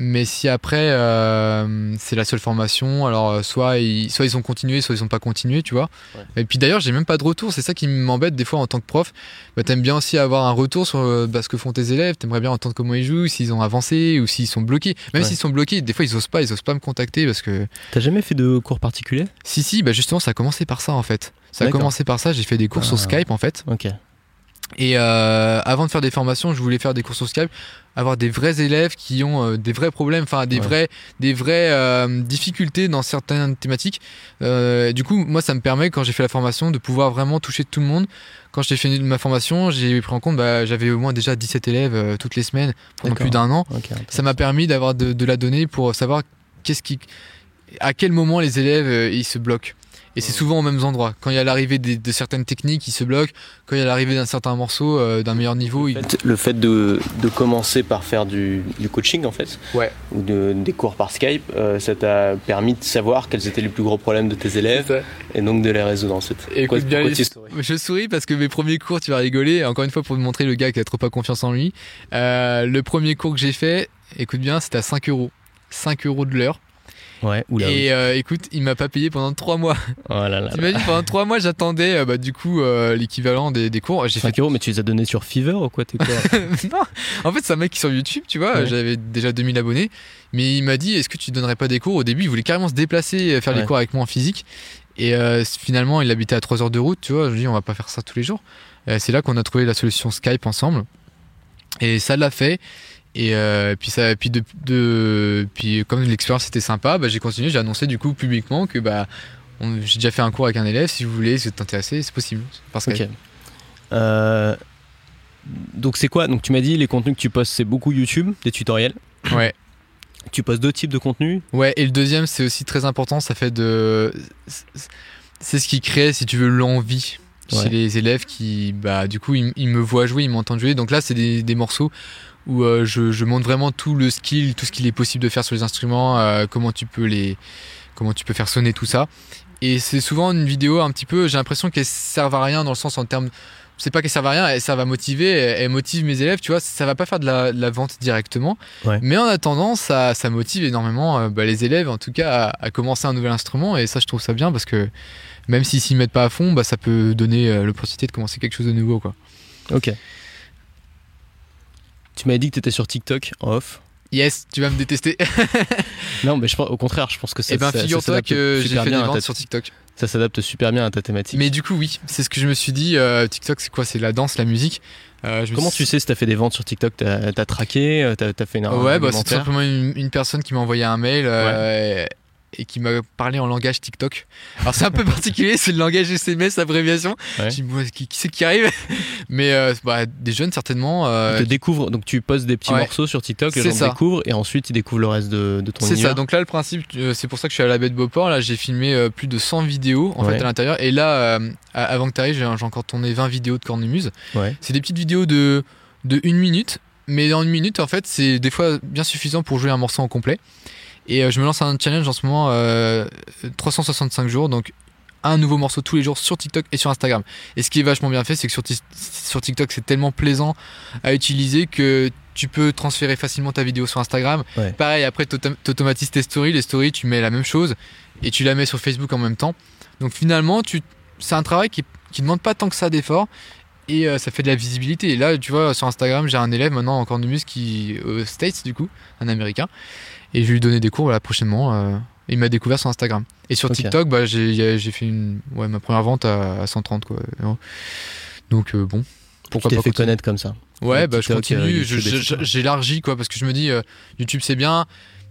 Mais si après euh, c'est la seule formation, alors euh, soit ils, soit ils ont continué, soit ils ont pas continué, tu vois. Ouais. Et puis d'ailleurs, j'ai même pas de retour, c'est ça qui m'embête des fois en tant que prof. Bah, T'aimes bien aussi avoir un retour sur euh, bah, ce que font tes élèves, t'aimerais bien entendre comment ils jouent, s'ils ont avancé ou s'ils sont bloqués. Même Ouais. s'ils sont bloqués, des fois ils osent pas, ils osent pas me contacter parce que. T'as jamais fait de cours particuliers? Si, si, bah justement, ça a commencé par ça en fait. Ça a commencé par ça, j'ai fait des cours sur Ah. Skype en fait. Ok. Et euh, avant de faire des formations, je voulais faire des cours sur Skype, avoir des vrais élèves qui ont euh, des vrais problèmes, enfin des Ouais. vrais, des vraies euh, difficultés dans certaines thématiques. Euh, du coup, moi, ça me permet quand j'ai fait la formation de pouvoir vraiment toucher tout le monde. Quand j'ai fini ma formation, j'ai pris en compte, bah, j'avais au moins déjà 17 élèves euh, toutes les semaines pendant plus d'un an. Ça m'a permis d'avoir de, de la donnée pour savoir qu'est-ce qui, à quel moment les élèves ils se bloquent. Et c'est souvent aux mêmes endroits. Quand il y a l'arrivée de certaines techniques, ils se bloquent. Quand il y a l'arrivée d'un certain morceau, euh, d'un meilleur niveau, Le fait, le fait de, de commencer par faire du, du coaching en fait, Ouais. ou de, des cours par Skype, euh, ça t'a permis de savoir quels étaient les plus gros problèmes de tes élèves et donc de les résoudre ensuite. Écoute Pourquoi- bien pourquoi les- tu souris Je souris parce que mes premiers cours, tu vas rigoler. Encore une fois, pour te montrer le gars qui a trop pas confiance en lui. Euh, le premier cours que j'ai fait, écoute bien, c'était à 5 euros. 5 euros de l'heure. Ouais, oula. oui. Et euh, écoute, il m'a pas payé pendant 3 mois. Oh là là. T'imagines, pendant 3 mois, j'attendais euh, bah, du coup euh, l'équivalent des, des cours. J'ai fait 5 euros, mais tu les as donnés sur Fiverr ou quoi t'es quoi *laughs* non, en fait, c'est un mec qui est sur YouTube, tu vois. Ouais. J'avais déjà 2000 abonnés. Mais il m'a dit Est-ce que tu donnerais pas des cours? Au début, il voulait carrément se déplacer, faire Ouais. les cours avec moi en physique. Et finalement, il habitait à 3 heures de route, tu vois. Je lui dis On va pas faire ça tous les jours. C'est là qu'on a trouvé la solution Skype ensemble. Et ça l'a fait. Et euh, puis, ça, puis, de, de- puis comme l'expérience était sympa, bah, j'ai continué. J'ai annoncé du coup publiquement que bah, j'ai déjà fait un cours avec un élève. Si vous voulez, si vous êtes intéressé, c'est possible. Par Skype. Ok. Euh, donc c'est quoi? Donc tu m'as dit les contenus que tu postes c'est beaucoup YouTube, des tutoriels. Ouais. Tu postes deux types de contenus? Ouais, et le deuxième, c'est aussi très important, ça fait de. C'est ce qui crée, si tu veux, l'envie Ouais. chez les élèves qui, bah, du coup, ils, ils me voient jouer, ils m'entendent jouer. Donc là, c'est des, des morceaux où euh, je, je montre vraiment tout le skill, tout ce qu'il est possible de faire sur les instruments, euh, comment tu peux les. Comment tu peux faire sonner tout ça. Et c'est souvent une vidéo un petit peu, j'ai l'impression qu'elle servent à rien dans le sens en termes. C'est pas qu'elle servent à rien, elle servent à motiver, elle, elle motive mes élèves, tu vois, ça va pas faire de la, de la vente directement. Ouais. Mais en attendant, ça, ça motive énormément euh, bah, les élèves, en tout cas, à, à commencer un nouvel instrument. Et ça, je trouve ça bien parce que même s'ils s'y mettent pas à fond, bah, ça peut donner euh, l'opportunité de commencer quelque chose de nouveau. Quoi. Ok. Tu m'avais dit que tu étais sur TikTok en off. Yes, tu vas me détester. *laughs* Non, mais je pense, au contraire, je pense que ça, Eh ben, figure-toi que j'ai fait des ventes ta- sur TikTok. Ça s'adapte super bien à ta thématique. Mais du coup, oui, c'est ce que je me suis dit. euh, TikTok, c'est quoi? C'est la danse, la musique. Euh, je Comment suis- tu sais si t'as fait des ventes sur TikTok? T'as as traqué euh, T'as as fait une un Ouais, bah, c'est tout simplement une, une personne qui m'a envoyé un mail euh, et, et qui m'a parlé en langage TikTok. Alors c'est un peu *laughs* particulier, c'est le langage SMS, abréviation. Ouais. Je dis, ouais, qui, qui c'est qui arrive *laughs* Mais euh, bah, des jeunes certainement. euh, te découvrent, donc tu postes des petits Ouais. morceaux sur TikTok, les gens découvrent et ensuite ils découvrent le reste de, de ton c'est ça, donc là le principe, euh, c'est pour ça que je suis à la baie de Beauport. Là j'ai filmé euh, plus de 100 vidéos en Ouais. fait à l'intérieur. Et là, avant que tu arrives, j'ai encore tourné 20 vidéos de cornemuse. Ouais. C'est des petites vidéos de, de une minute, mais dans une minute, en fait, c'est des fois bien suffisant pour jouer un morceau en complet. Et euh, je me lance un challenge en ce moment, euh, 365 jours, donc un nouveau morceau tous les jours sur TikTok et sur Instagram. Et ce qui est vachement bien fait, c'est que sur, sur TikTok, c'est tellement plaisant à utiliser que tu peux transférer facilement ta vidéo sur Instagram. Pareil, après, tu automatises tes stories. Les stories, tu mets la même chose et tu la mets sur Facebook en même temps. Donc finalement, tu... c'est un travail qui ne demande pas tant que ça d'effort et euh, ça fait de la visibilité. Et là, tu vois, sur Instagram, j'ai un élève maintenant en muscle qui aux States du coup, un américain, et je vais lui donner des cours là prochainement. Euh, il m'a découvert sur Instagram. Et sur TikTok, bah, j'ai fait une, ouais, ma première vente à, 130 quoi. Donc euh, bon. Pourquoi tu t'es fait connaître comme ça Ouais, bah, je continue, j'élargis quoi, parce que je me dis, YouTube c'est bien,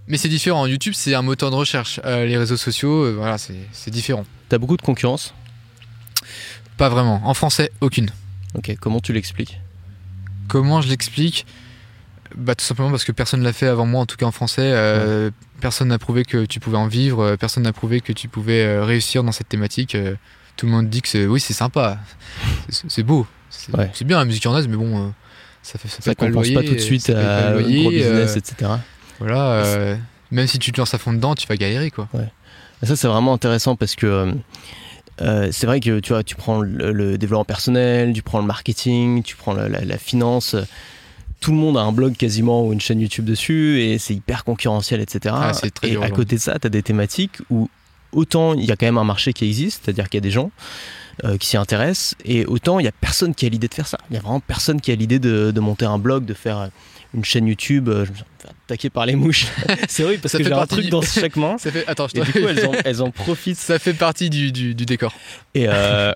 mais c'est différent. YouTube c'est un moteur de recherche. les réseaux sociaux, voilà, c'est différent. T'as beaucoup de concurrence? Pas vraiment. En français, aucune. Ok, comment tu l'expliques? Comment je l'explique? Bah, Tout simplement parce que personne ne l'a fait avant moi, en tout cas en français. Euh, personne n'a prouvé que tu pouvais en vivre, euh, personne n'a prouvé que tu pouvais euh, réussir dans cette thématique. tout le monde dit que c'est, oui, c'est sympa, c'est beau, c'est bien la musique en mais bon, ça fait ça, ça compense pas tout de suite à loyer, gros business, etc. Voilà, même si tu te lances à fond dedans, tu vas galérer quoi. Ça c'est vraiment intéressant parce que euh, c'est vrai que tu vois, tu prends le, développement personnel, tu prends le marketing, tu prends la, finance. Tout le monde a un blog quasiment ou une chaîne YouTube dessus et c'est hyper concurrentiel, etc. Ah, et à côté de ça, tu as des thématiques où autant il y a quand même un marché qui existe, c'est-à-dire qu'il y a des gens euh, qui s'y intéressent, et autant il n'y a personne qui a l'idée de faire ça. Il n'y a vraiment personne qui a l'idée de, de, monter un blog, de faire une chaîne YouTube. Euh, je me suis attaqué par les mouches. *laughs* c'est vrai parce que j'ai un truc dans *laughs* chaque main. Ça fait... Attends, je et du coup, elles en, *laughs* elles en, profitent. Ça fait partie du, du, du décor. Et, euh,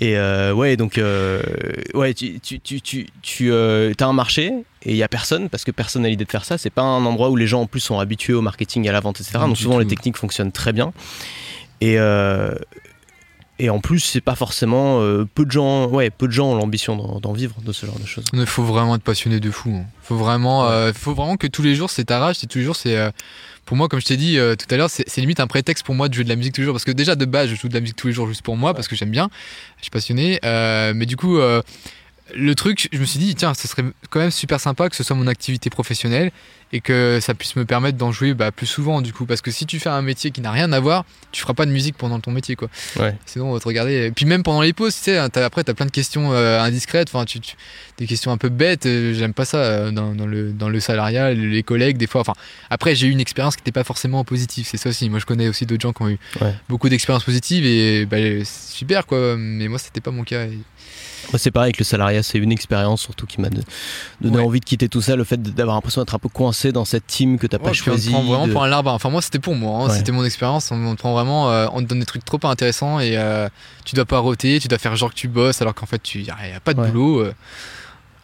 et euh, ouais, donc, euh, ouais, tu, tu, tu, tu, as un marché et il y a personne parce que personne n'a l'idée de faire ça. C'est pas un endroit où les gens en plus sont habitués au marketing, à la vente, etc. donc souvent les techniques fonctionnent très bien. Et, euh, et en plus, c'est pas forcément euh, peu de gens. Ouais, peu de gens ont l'ambition d'en vivre de ce genre de choses. Il faut vraiment être passionné de fou. Il hein. Faut vraiment, euh, faut vraiment que tous les jours c'est ta rage. C'est tous les jours c'est. Euh, pour moi, comme je t'ai dit tout à l'heure, c'est limite un prétexte pour moi de jouer de la musique tous les jours. Parce que déjà de base, je joue de la musique tous les jours juste pour moi parce que j'aime bien. Je suis passionné. mais du coup le truc, je me suis dit, tiens, ce serait quand même super sympa que ce soit mon activité professionnelle et que ça puisse me permettre d'en jouer bah, plus souvent, du coup. Parce que si tu fais un métier qui n'a rien à voir, tu feras pas de musique pendant ton métier, quoi. Ouais. Sinon, on va te regarder. Et puis même pendant les pauses, tu sais, après, tu as plein de questions euh, indiscrètes, enfin, tu, des questions un peu bêtes. Euh, j'aime pas ça euh, dans, le, dans le salariat, les collègues, des fois. Enfin, après, j'ai eu une expérience qui n'était pas forcément positive, c'est ça aussi. Moi, je connais aussi d'autres gens qui ont eu beaucoup d'expériences positives et bah, super, quoi. Mais moi, c'était pas mon cas. C'est pareil que le salariat, c'est une expérience surtout qui m'a donné envie de quitter tout ça. Le fait d'avoir l'impression d'être un peu coincé dans cette team que t'as pas choisi. On te prend vraiment pour un larbin. Enfin, moi, c'était pour moi. Hein. C'était mon expérience. On, te prend vraiment. Euh, on te donne des trucs trop intéressants et euh, tu dois pas roter. Tu dois faire genre que tu bosses alors qu'en fait, il n'y a, pas de boulot. Euh.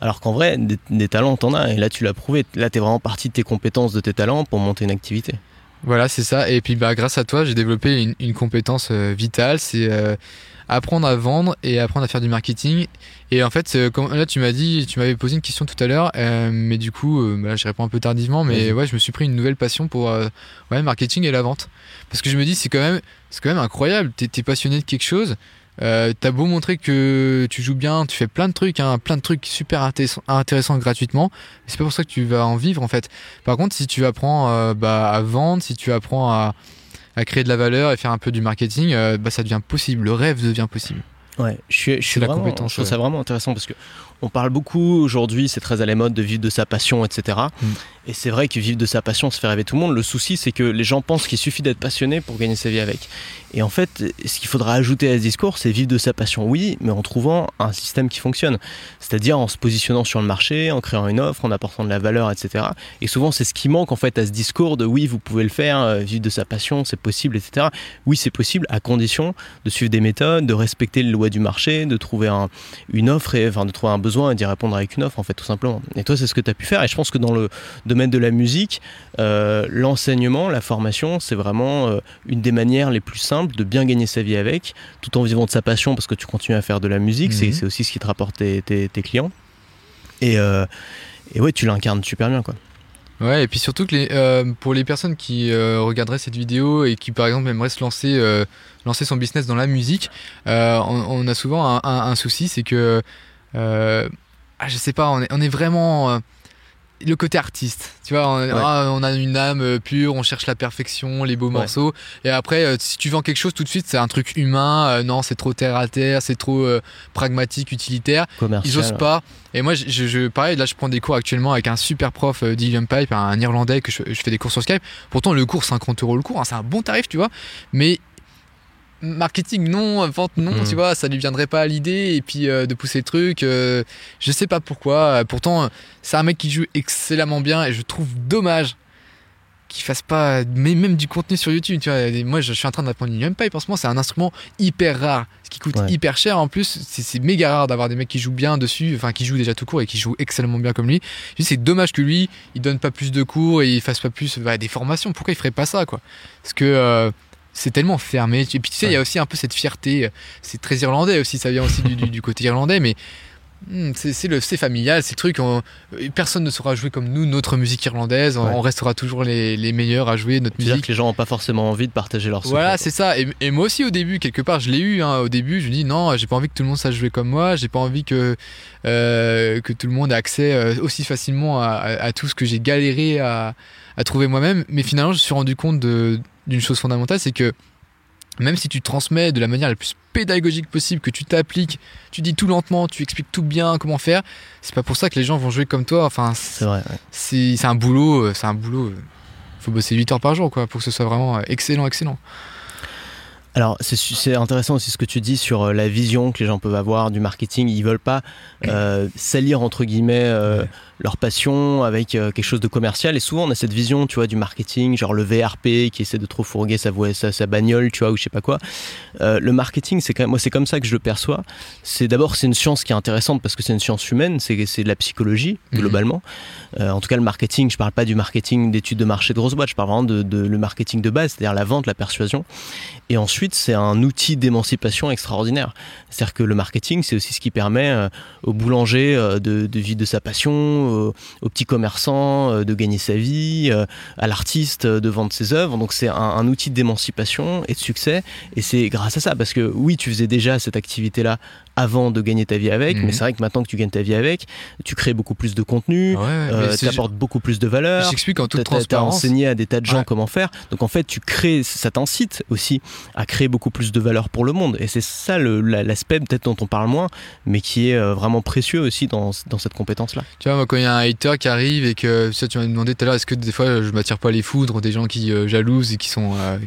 Alors qu'en vrai, des, talents, t'en as. Et là, tu l'as prouvé. Là, t'es vraiment parti de tes compétences, de tes talents pour monter une activité. Voilà, c'est ça. Et puis, bah, grâce à toi, j'ai développé une, une compétence vitale. C'est apprendre à vendre et apprendre à faire du marketing. Et en fait, là, tu m'as dit, tu m'avais posé une question tout à l'heure, euh, mais du coup, euh, bah, je réponds un peu tardivement, mais ouais, je me suis pris une nouvelle passion pour euh, ouais, marketing et la vente. Parce que je me dis, c'est quand même, c'est quand même incroyable. T'es es passionné de quelque chose. T'as beau montrer que tu joues bien, tu fais plein de trucs, hein, plein de trucs super intéressants, gratuitement. C'est pas pour ça que tu vas en vivre en fait. Par contre, si tu apprends bah, à vendre, si tu apprends à, à créer de la valeur et faire un peu du marketing, euh, bah, ça devient possible. Le rêve devient possible. Ouais, je suis, je suis la compétence. Je trouve ça vraiment intéressant parce que on parle beaucoup aujourd'hui, c'est très à la mode de vivre de sa passion, etc. Mm. Et c'est vrai que vivre de sa passion, se fait rêver tout le monde. Le souci, c'est que les gens pensent qu'il suffit d'être passionné pour gagner sa vie avec. Et en fait, ce qu'il faudra ajouter à ce discours, c'est vivre de sa passion, oui, mais en trouvant un système qui fonctionne. C'est-à-dire en se positionnant sur le marché, en créant une offre, en apportant de la valeur, etc. Et souvent, c'est ce qui manque en fait à ce discours de oui, vous pouvez le faire, euh, vivre de sa passion, c'est possible, etc. Oui, c'est possible à condition de suivre des méthodes, de respecter les lois du marché, de trouver une offre, et, enfin de trouver un besoin et d'y répondre avec une offre, en fait, tout simplement. Et toi, c'est ce que tu as pu faire. Et je pense que dans le domaine de la musique, euh, l'enseignement, la formation, c'est vraiment euh, une des manières les plus simples de bien gagner sa vie avec, tout en vivant de sa passion parce que tu continues à faire de la musique. C'est mhm. aussi ce qui te rapporte tes, clients. Et, euh, et ouais, tu l'incarnes super bien, quoi. Ouais, et puis surtout que les, pour les personnes qui regarderaient cette vidéo et qui par exemple aimeraient se lancer, lancer son business dans la musique, on, a souvent un, souci, c'est que, ah, je sais pas, on est, on est vraiment le côté artiste. Tu vois, on, ah, on a une âme euh, pure, on cherche la perfection, les beaux morceaux. Et après, euh, si tu vends quelque chose tout de suite, c'est un truc humain. euh, non, c'est trop terre à terre, c'est trop euh, pragmatique, utilitaire. Commercial. Ils osent pas. Et moi, je, je, pareil, là, je prends des cours actuellement avec un super prof euh, d'Ilium Pipe, un Irlandais que je, je fais des cours sur Skype. Pourtant, le cours, 50 euros le cours, hein, c'est un bon tarif, tu vois. Mais marketing, non, vente, non, tu vois, ça lui viendrait pas à l'idée. Et puis euh, de pousser le truc, euh, je sais pas pourquoi. Euh, Pourtant, euh, c'est un mec qui joue excellemment bien et je trouve dommage qu'il fasse pas mais même du contenu sur YouTube tu vois Et moi je suis en train d'apprendre Ilium Pipe en ce moment c'est un instrument hyper rare ce qui coûte Ouais. hyper cher en plus c'est- méga rare d'avoir des mecs qui jouent bien dessus enfin qui jouent déjà tout court et qui jouent excellemment bien comme lui c'est dommage que lui il donne pas plus de cours et il fasse pas plus bah, des formations pourquoi il ferait pas ça quoi? Parce que euh, c'est tellement fermé et puis tu sais il y a aussi un peu cette fierté c'est très irlandais aussi ça vient aussi du, du- du côté irlandais mais hmm, c'est le c'est familial c'est le truc on- personne ne saura jouer comme nous notre musique irlandaise on- Ouais. on restera toujours les, les meilleurs à jouer notre musique que les gens n'ont pas forcément envie de partager leur voilà, c'est ça. Et, et moi aussi, au début, quelque part, je l'ai eu. hein. Au début, je me dis non, j'ai pas envie que tout le monde sache jouer comme moi. J'ai pas envie que, euh, que tout le monde ait accès euh, aussi facilement à, à- à tout ce que j'ai galéré à, à trouver moi-même. Mais finalement, je me suis rendu compte de- d'une chose fondamentale c'est que même si tu transmets de la manière la plus pédagogique possible, que tu t'appliques, tu dis tout lentement, tu expliques tout bien comment faire, c'est pas pour ça que les gens vont jouer comme toi. Enfin, C'est vrai. ouais. c'est c'est un boulot, euh, c'est un boulot. euh, Faut bosser 8 heures par jour, quoi, pour que ce soit vraiment euh, excellent, excellent. Alors, c'est intéressant aussi ce que tu dis sur euh, la vision que les gens peuvent avoir du marketing. Ils veulent pas euh, salir, entre guillemets, euh, Ouais. leur passion avec euh, quelque chose de commercial. Et souvent, on a cette vision, tu vois, du marketing, genre le VRP qui essaie de trop fourguer sa, voix- sa, sa bagnole, tu vois, ou je sais pas quoi. Le marketing, c'est quand même, moi, c'est comme ça que je le perçois. C'est d'abord, c'est une science qui est intéressante parce que c'est une science humaine, c'est c'est de la psychologie, Mhm. globalement. En tout cas, le marketing, je parle pas du marketing d'études de marché de grosses boîtes, je parle vraiment de, de le marketing de base, c'est-à-dire la vente, la persuasion. Et ensuite, c'est un outil d'émancipation extraordinaire. C'est-à-dire que le marketing, c'est aussi ce qui permet euh, au boulanger euh, de, vivre de sa passion, au, au petit commerçant euh, de gagner sa vie, euh, à l'artiste euh, de vendre ses œuvres. Donc c'est un, un outil d'émancipation et de succès. Et c'est grâce à ça, parce que oui, tu faisais déjà cette activité-là avant de gagner ta vie avec, Mhm. mais c'est vrai que maintenant que tu gagnes ta vie avec, tu crées beaucoup plus de contenu, Ouais, euh, mais c'est- t'apportes beaucoup plus de valeur. J'explique en toute T'as- t'as- T'as transparence. enseigné à des tas de gens Ouais. comment faire. Donc en fait, tu crées, ça t'incite aussi à créer beaucoup plus de valeur pour le monde. Et c'est ça l'aspect peut-être dont on parle moins, mais qui est euh, vraiment précieux aussi dans, dans cette compétence-là. Tu vois, moi, quand il y a un hater qui arrive et que ça, tu m'as demandé tout à l'heure, est-ce que des fois je m'attire pas les foudres des gens qui euh, jalousent et qui sont euh,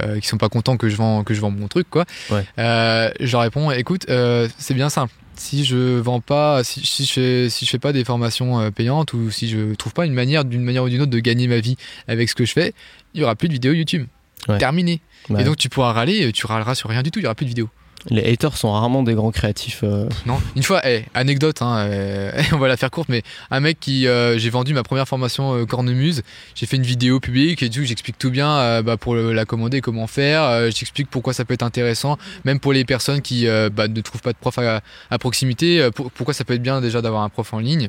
euh, qui sont pas contents que je vends que je vends mon truc quoi. Ouais. Euh, je leur réponds, écoute, euh, c'est bien simple. Si je vends pas, si, si je fais, si je fais pas des formations euh, payantes ou si je trouve pas une manière d'une manière ou d'une autre de gagner ma vie avec ce que je fais, il y aura plus de vidéos YouTube. Ouais. Terminé. Ouais. Et donc tu pourras râler, tu râleras sur rien du tout, il y aura plus de vidéos. Les haters sont rarement des grands créatifs. euh, Non, une fois, eh, anecdote, hein, euh, *laughs* on va la faire courte, mais un mec qui, euh, j'ai vendu ma première formation euh, cornemuse, j'ai fait une vidéo publique et du coup j'explique tout bien bah, pour la commander, comment faire, j'explique pourquoi ça peut être intéressant, même pour les personnes qui bah, ne trouvent pas de prof à, proximité, pour- pourquoi ça peut être bien déjà d'avoir un prof en ligne.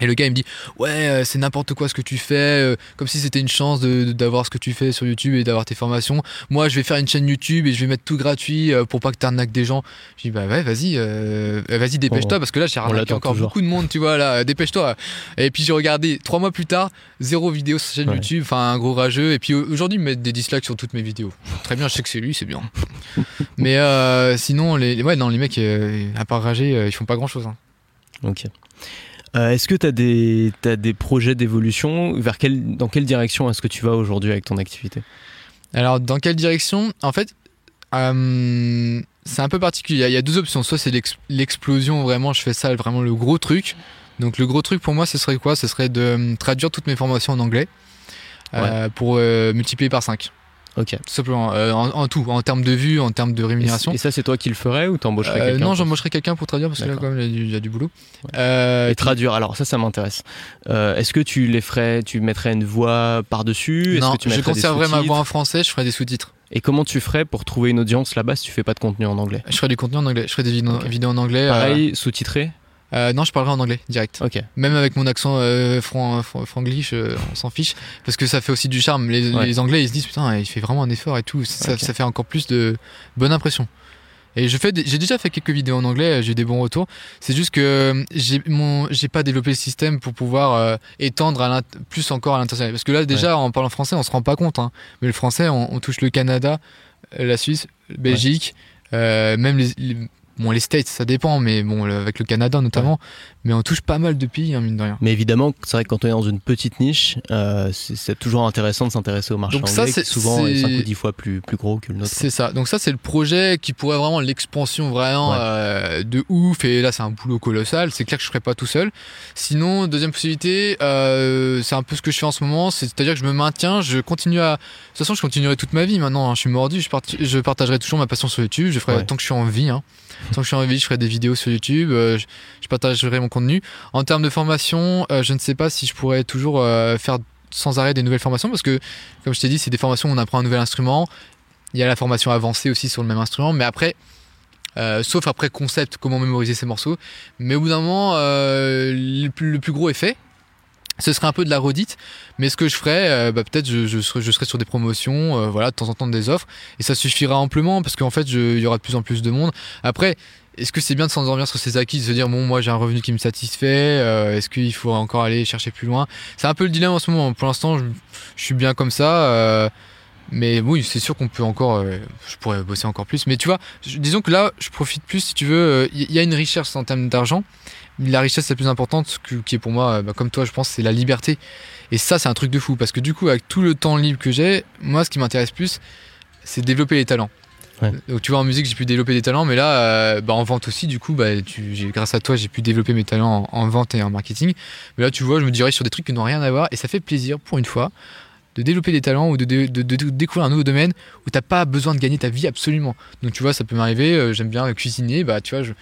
Et le gars il me dit ouais euh, c'est n'importe quoi ce que tu fais euh, comme si c'était une chance d'avoir ce que tu fais sur YouTube et d'avoir tes formations. Moi je vais faire une chaîne YouTube et je vais mettre tout gratuit euh, pour pas que t'arnaques des gens. Je dis bah ouais vas-y euh, vas-y dépêche-toi parce que là j'ai arnaqué encore toujours. beaucoup de monde tu vois là dépêche-toi. Et puis j'ai regardé trois mois plus tard zéro vidéo sur sa chaîne Ouais. YouTube enfin un gros rageux et puis au- aujourd'hui ils me mettent des dislikes sur toutes mes vidéos. Très bien je sais que c'est lui c'est bien. *laughs* Mais euh, sinon les ouais non les mecs euh, à part rager ils font pas grand chose. Ok. Euh, est-ce que tu as des, t'as des projets d'évolution? Vers quelle, Dans quelle direction est-ce que tu vas aujourd'hui avec ton activité? Alors, dans quelle direction? En fait, euh, c'est un peu particulier. Il y a- deux options. Soit c'est l'ex- l'explosion, vraiment, je fais ça, vraiment le gros truc. Donc, le gros truc pour moi, ce serait quoi? Ce serait de euh, traduire toutes mes formations en anglais euh, pour multiplier par 5. Ok. Tout simplement, euh, en, en tout, en termes de vues, en termes de rémunération. et ça, c'est toi qui le ferais ou t'embaucherais Euh, quelqu'un non, pour- j'embaucherai quelqu'un pour traduire parce que là, quand même, il y a du, il y a du boulot. Ouais. Euh, Et traduire, alors ça, ça m'intéresse. Est-ce que tu les ferais, tu mettrais une voix par-dessus? Non, que tu je mettrais des conserverai ma voix en français, je ferai des sous-titres. Et comment tu ferais pour trouver une audience là-bas si tu fais pas de contenu en anglais? Je ferai du contenu en anglais. Je ferai des vidéos, en anglais. Pareil, sous-titré? Euh, non, je parlerai en anglais, direct. Ok. Même avec mon accent euh, fran- fran- franglish, euh, on s'en fiche. Parce que ça fait aussi du charme. Les, Ouais. les Anglais, ils se disent, putain, il fait vraiment un effort et tout. Ça, fait encore plus de bonne impression. Et je fais, j'ai déjà fait quelques vidéos en anglais, j'ai eu des bons retours. C'est juste que j'ai mon, j'ai pas développé le système pour pouvoir euh, étendre à plus encore à l'international. Parce que là, déjà, en parlant français, on se rend pas compte. Hein. Mais le français, on, touche le Canada, la Suisse, Belgique, euh, même les, Bon, les States, ça dépend, mais bon, avec le Canada notamment. Mais on touche pas mal de pays, hein, mine de rien. Mais évidemment, c'est vrai que quand on est dans une petite niche, euh, c'est toujours intéressant de s'intéresser au marché Donc anglais, ça, c'est souvent 5 ou 10 fois plus, plus gros que le nôtre. C'est ça. Donc ça, c'est le projet qui pourrait vraiment l'expansion vraiment euh, de ouf. Et là, c'est un boulot colossal. C'est clair que je ferai pas tout seul. Sinon, deuxième possibilité, euh, c'est un peu ce que je fais en ce moment. C'est-à-dire que je me maintiens, je continue à... De toute façon, je continuerai toute ma vie maintenant. Hein. Je suis mordu. Je, je partagerai toujours ma passion sur YouTube. Je ferai tant que je suis en vie. Hein. Tant que je suis en vie, je ferai des vidéos sur YouTube, euh, je, partagerai mon contenu. En termes de formation, euh, je ne sais pas si je pourrais toujours euh, faire sans arrêt des nouvelles formations parce que, comme je t'ai dit, c'est des formations où on apprend un nouvel instrument. Il y a la formation avancée aussi sur le même instrument, mais après, sauf après concept, comment mémoriser ces morceaux. Mais au bout d'un moment, le, plus, gros effet, ce serait un peu de la redite, mais ce que je ferais, bah, peut-être je, je, serais, je, sur des promotions, voilà, de temps en temps des offres, et ça suffira amplement parce qu'en fait, il y aura de plus en plus de monde. Après, est-ce que c'est bien de s'endormir sur ses acquis, de se dire bon moi j'ai un revenu qui me satisfait, euh, est-ce qu'il faut encore aller chercher plus loin? C'est un peu le dilemme en ce moment. Pour l'instant je, suis bien comme ça, euh, mais oui c'est sûr qu'on peut encore, euh, je pourrais bosser encore plus. Mais tu vois, disons que là je profite plus si tu veux. Il y a une richesse en termes d'argent. La richesse la plus importante qui est pour moi, bah, comme toi je pense, c'est la liberté. Et ça c'est un truc de fou parce que du coup avec tout le temps libre que j'ai, moi ce qui m'intéresse plus, c'est développer les talents. Donc tu vois en musique j'ai pu développer des talents, mais là euh, bah, en vente aussi du coup bah, tu, grâce à toi j'ai pu développer mes talents en, vente et en marketing. Mais là tu vois je me dirais sur des trucs qui n'ont rien à voir et ça fait plaisir pour une fois de développer des talents ou de, découvrir un nouveau domaine où t'as pas besoin de gagner ta vie absolument. Donc tu vois ça peut m'arriver, euh, j'aime bien cuisiner, bah tu vois je,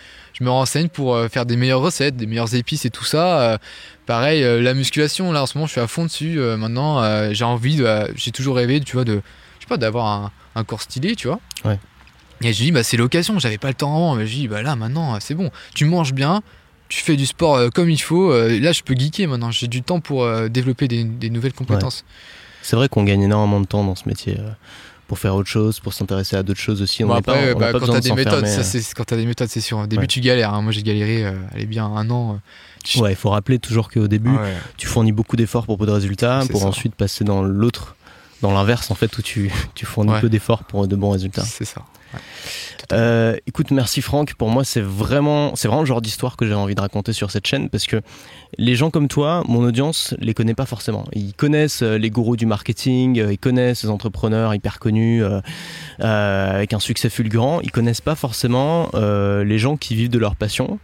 me renseigne pour euh, faire des meilleures recettes, des meilleures épices et tout ça. pareil la musculation là en ce moment je suis à fond dessus. maintenant j'ai envie, j'ai toujours rêvé tu vois de je sais pas d'avoir un un corps stylé, tu vois. Ouais. Et je dis, bah, c'est l'occasion, j'avais pas le temps avant. Mais je dis, bah là, maintenant, c'est bon. Tu manges bien, tu fais du sport euh, comme il faut. Euh, là, je peux geeker maintenant. J'ai du temps pour euh, développer des, nouvelles compétences. C'est vrai qu'on gagne énormément de temps dans ce métier pour faire autre chose, pour s'intéresser à d'autres choses aussi. On après, pas, bah, quand t'as des, méthodes, quand des méthodes, c'est sûr. Au début, tu galères. Hein. Moi, j'ai galéré, allez bien un an. Ouais, il faut rappeler toujours qu'au début, tu fournis beaucoup d'efforts pour peu de résultats, pour ensuite passer dans l'autre dans l'inverse en fait où tu, tu fournis peu d'efforts pour de bons résultats. C'est ça. Euh, écoute, merci Franck. Pour moi, c'est vraiment, c'est vraiment le genre d'histoire que j'ai envie de raconter sur cette chaîne parce que les gens comme toi, mon audience, les connaît pas forcément. Ils connaissent euh, les gourous du marketing, euh, ils connaissent les entrepreneurs hyper connus avec un succès fulgurant. Ils connaissent pas forcément les gens qui vivent de leur passion.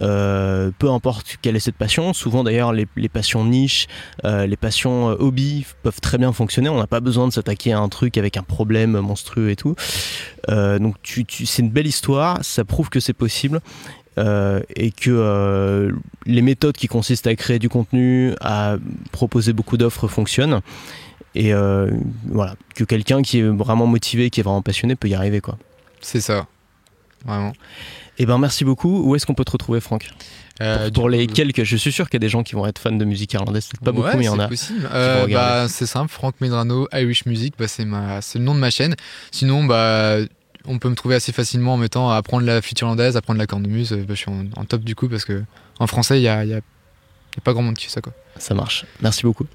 Peu importe quelle est cette passion, souvent d'ailleurs les, passions niches, les passions hobby peuvent très bien fonctionner. On n'a pas besoin de s'attaquer à un truc avec un problème monstrueux et tout. donc c'est une belle histoire, ça prouve que c'est possible. Euh, et que euh, les méthodes qui consistent à créer du contenu, à proposer beaucoup d'offres fonctionnent. Et euh, voilà, que quelqu'un qui est vraiment motivé, qui est vraiment passionné peut y arriver. C'est ça, vraiment. Eh ben merci beaucoup. Où est-ce qu'on peut te retrouver, Franck? Pour, les quelques, je suis sûr qu'il y a des gens qui vont être fans de musique irlandaise. Peut-être pas beaucoup, mais il y en a. Possible. bah, c'est simple, Franck Medrano, Irish Music, bah, c'est ma, c'est le nom de ma chaîne. Sinon, bah on peut me trouver assez facilement en mettant à apprendre la flûte irlandaise, apprendre la cornemuse. Euh, bah, je suis en, top du coup parce que en français, il n'y a, y a, pas grand monde qui fait ça. Quoi. Ça marche. Merci beaucoup.